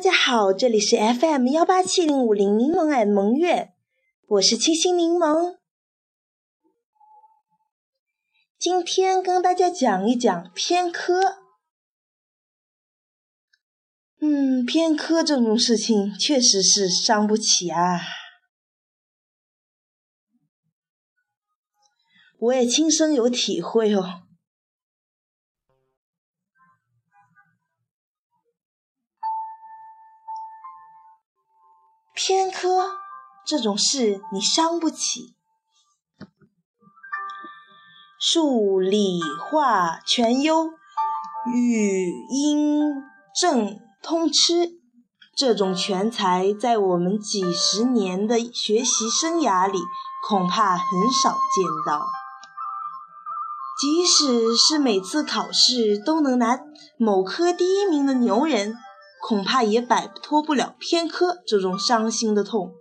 大家好，这里是 FM 幺八七零五零柠檬爱萌月，我是清新柠檬。今天跟大家讲一讲偏科。嗯，偏科这种事情确实是伤不起啊。我也亲身有体会哦。偏科这种事你伤不起，数理化全优，语音正通吃，这种全才在我们几十年的学习生涯里恐怕很少见到。即使是每次考试都能拿某科第一名的牛人。恐怕也摆脱不了偏科这种伤心的痛。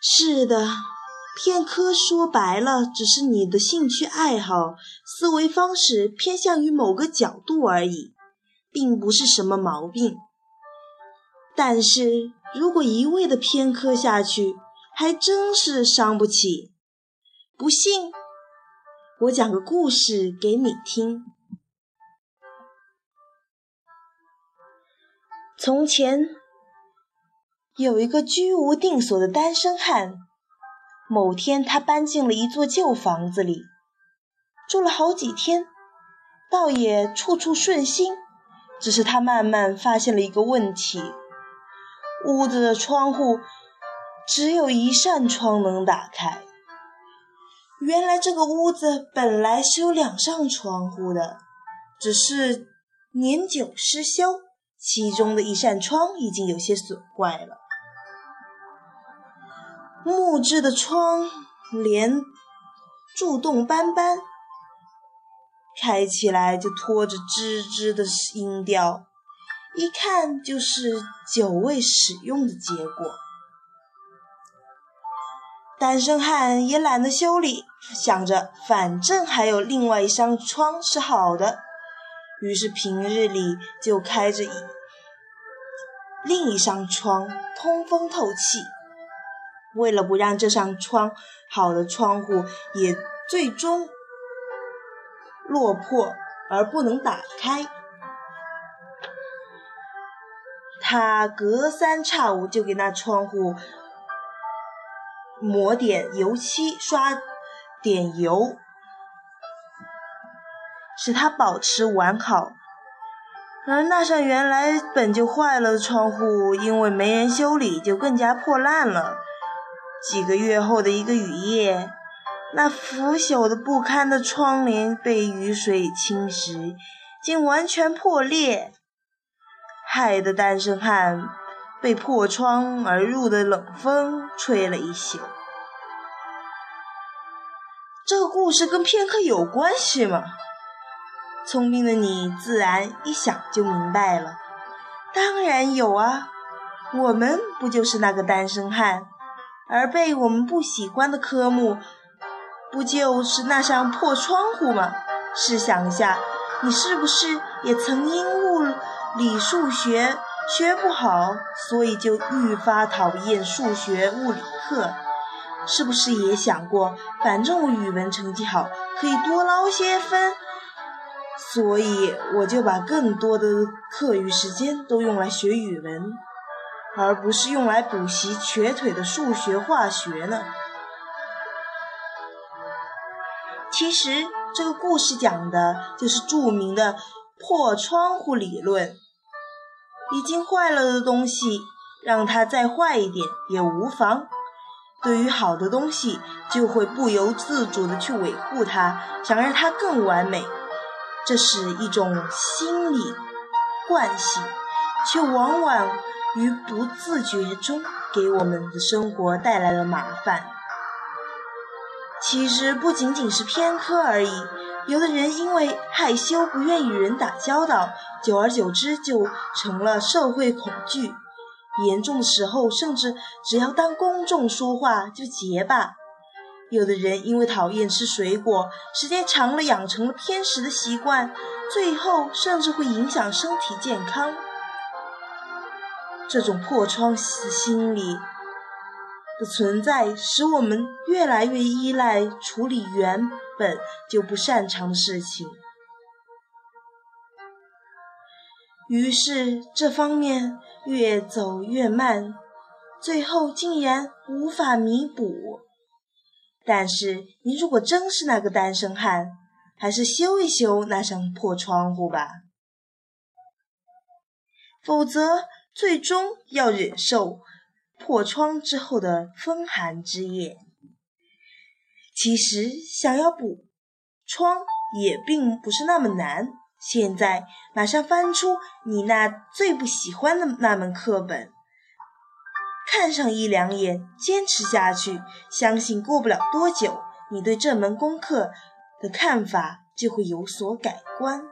是的，偏科说白了，只是你的兴趣爱好、思维方式偏向于某个角度而已，并不是什么毛病。但是如果一味的偏科下去，还真是伤不起。不信，我讲个故事给你听。从前有一个居无定所的单身汉。某天，他搬进了一座旧房子里，住了好几天，倒也处处顺心。只是他慢慢发现了一个问题：屋子的窗户只有一扇窗能打开。原来这个屋子本来是有两扇窗户的，只是年久失修。其中的一扇窗已经有些损坏了，木质的窗帘蛀洞斑斑，开起来就拖着吱吱的音调，一看就是久未使用的结果。单身汉也懒得修理，想着反正还有另外一扇窗是好的。于是平日里就开着一另一扇窗通风透气。为了不让这扇窗好的窗户也最终落破而不能打开，他隔三差五就给那窗户抹点油漆，刷点油。使它保持完好，而那扇原来本就坏了的窗户，因为没人修理，就更加破烂了。几个月后的一个雨夜，那腐朽的不堪的窗帘被雨水侵蚀，竟完全破裂，害得单身汉被破窗而入的冷风吹了一宿。这个故事跟片刻有关系吗？聪明的你自然一想就明白了，当然有啊，我们不就是那个单身汉，而被我们不喜欢的科目，不就是那扇破窗户吗？试想一下，你是不是也曾因物理数学学不好，所以就愈发讨厌数学物理课？是不是也想过，反正我语文成绩好，可以多捞些分？所以我就把更多的课余时间都用来学语文，而不是用来补习瘸腿的数学、化学呢。其实这个故事讲的就是著名的破窗户理论。已经坏了的东西，让它再坏一点也无妨。对于好的东西，就会不由自主的去维护它，想让它更完美。这是一种心理惯性，却往往于不自觉中给我们的生活带来了麻烦。其实不仅仅是偏科而已，有的人因为害羞不愿与人打交道，久而久之就成了社会恐惧，严重的时候甚至只要当公众说话就结巴。有的人因为讨厌吃水果，时间长了养成了偏食的习惯，最后甚至会影响身体健康。这种破窗心理的存在，使我们越来越依赖处理原本就不擅长的事情，于是这方面越走越慢，最后竟然无法弥补。但是，你如果真是那个单身汉，还是修一修那扇破窗户吧，否则最终要忍受破窗之后的风寒之夜。其实，想要补窗也并不是那么难。现在，马上翻出你那最不喜欢的那门课本。看上一两眼，坚持下去，相信过不了多久，你对这门功课的看法就会有所改观。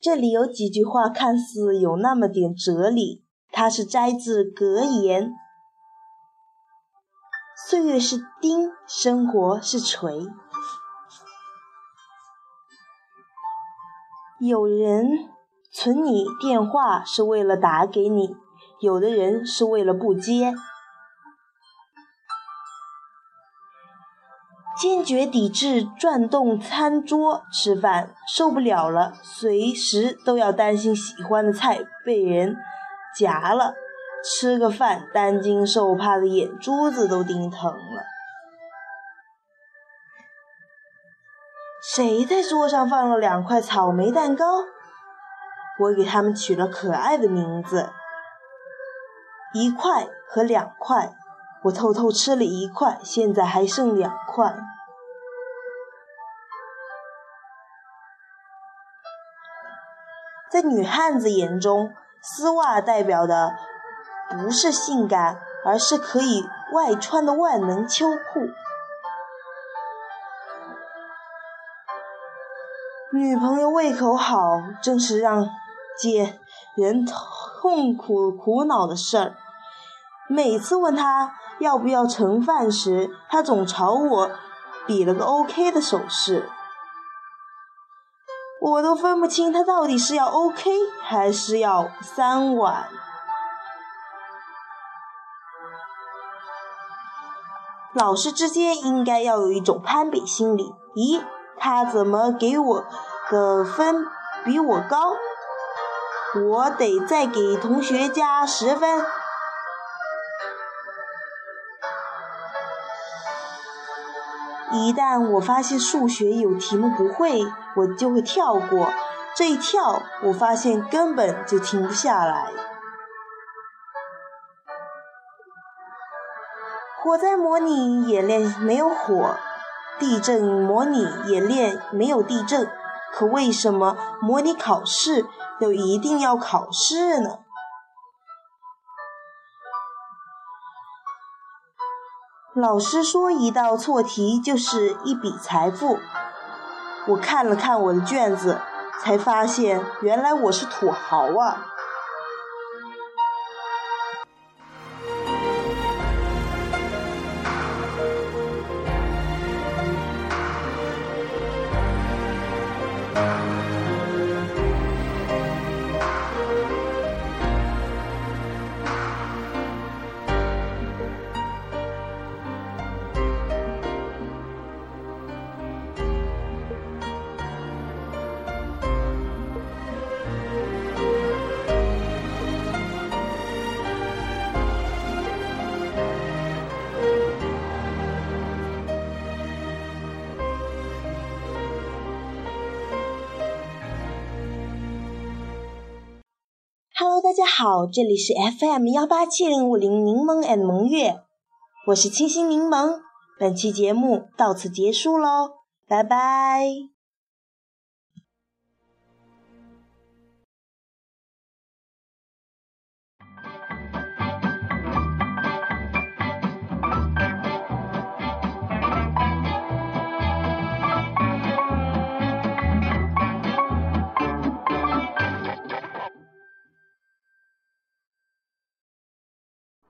这里有几句话看似有那么点哲理，它是摘自格言：“岁月是钉，生活是锤。”有人存你电话是为了打给你，有的人是为了不接。坚决抵制转动餐桌吃饭，受不了了，随时都要担心喜欢的菜被人夹了，吃个饭担惊受怕的眼珠子都盯疼了。谁在桌上放了两块草莓蛋糕？我给他们取了可爱的名字，一块和两块。我偷偷吃了一块，现在还剩两块。在女汉子眼中，丝袜代表的不是性感，而是可以外穿的万能秋裤。女朋友胃口好，真是让姐人痛苦苦恼的事儿。每次问他。要不要盛饭时，他总朝我比了个 OK 的手势，我都分不清他到底是要 OK 还是要三碗。老师之间应该要有一种攀比心理。咦，他怎么给我的分比我高？我得再给同学加十分。一旦我发现数学有题目不会，我就会跳过。这一跳，我发现根本就停不下来。火灾模拟演练没有火，地震模拟演练没有地震。可为什么模拟考试又一定要考试呢？老师说：“一道错题就是一笔财富。”我看了看我的卷子，才发现原来我是土豪啊！好，这里是 FM 幺八七零五零柠檬 and 萌月，我是清新柠檬。本期节目到此结束喽，拜拜。